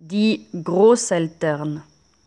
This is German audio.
Die Großeltern.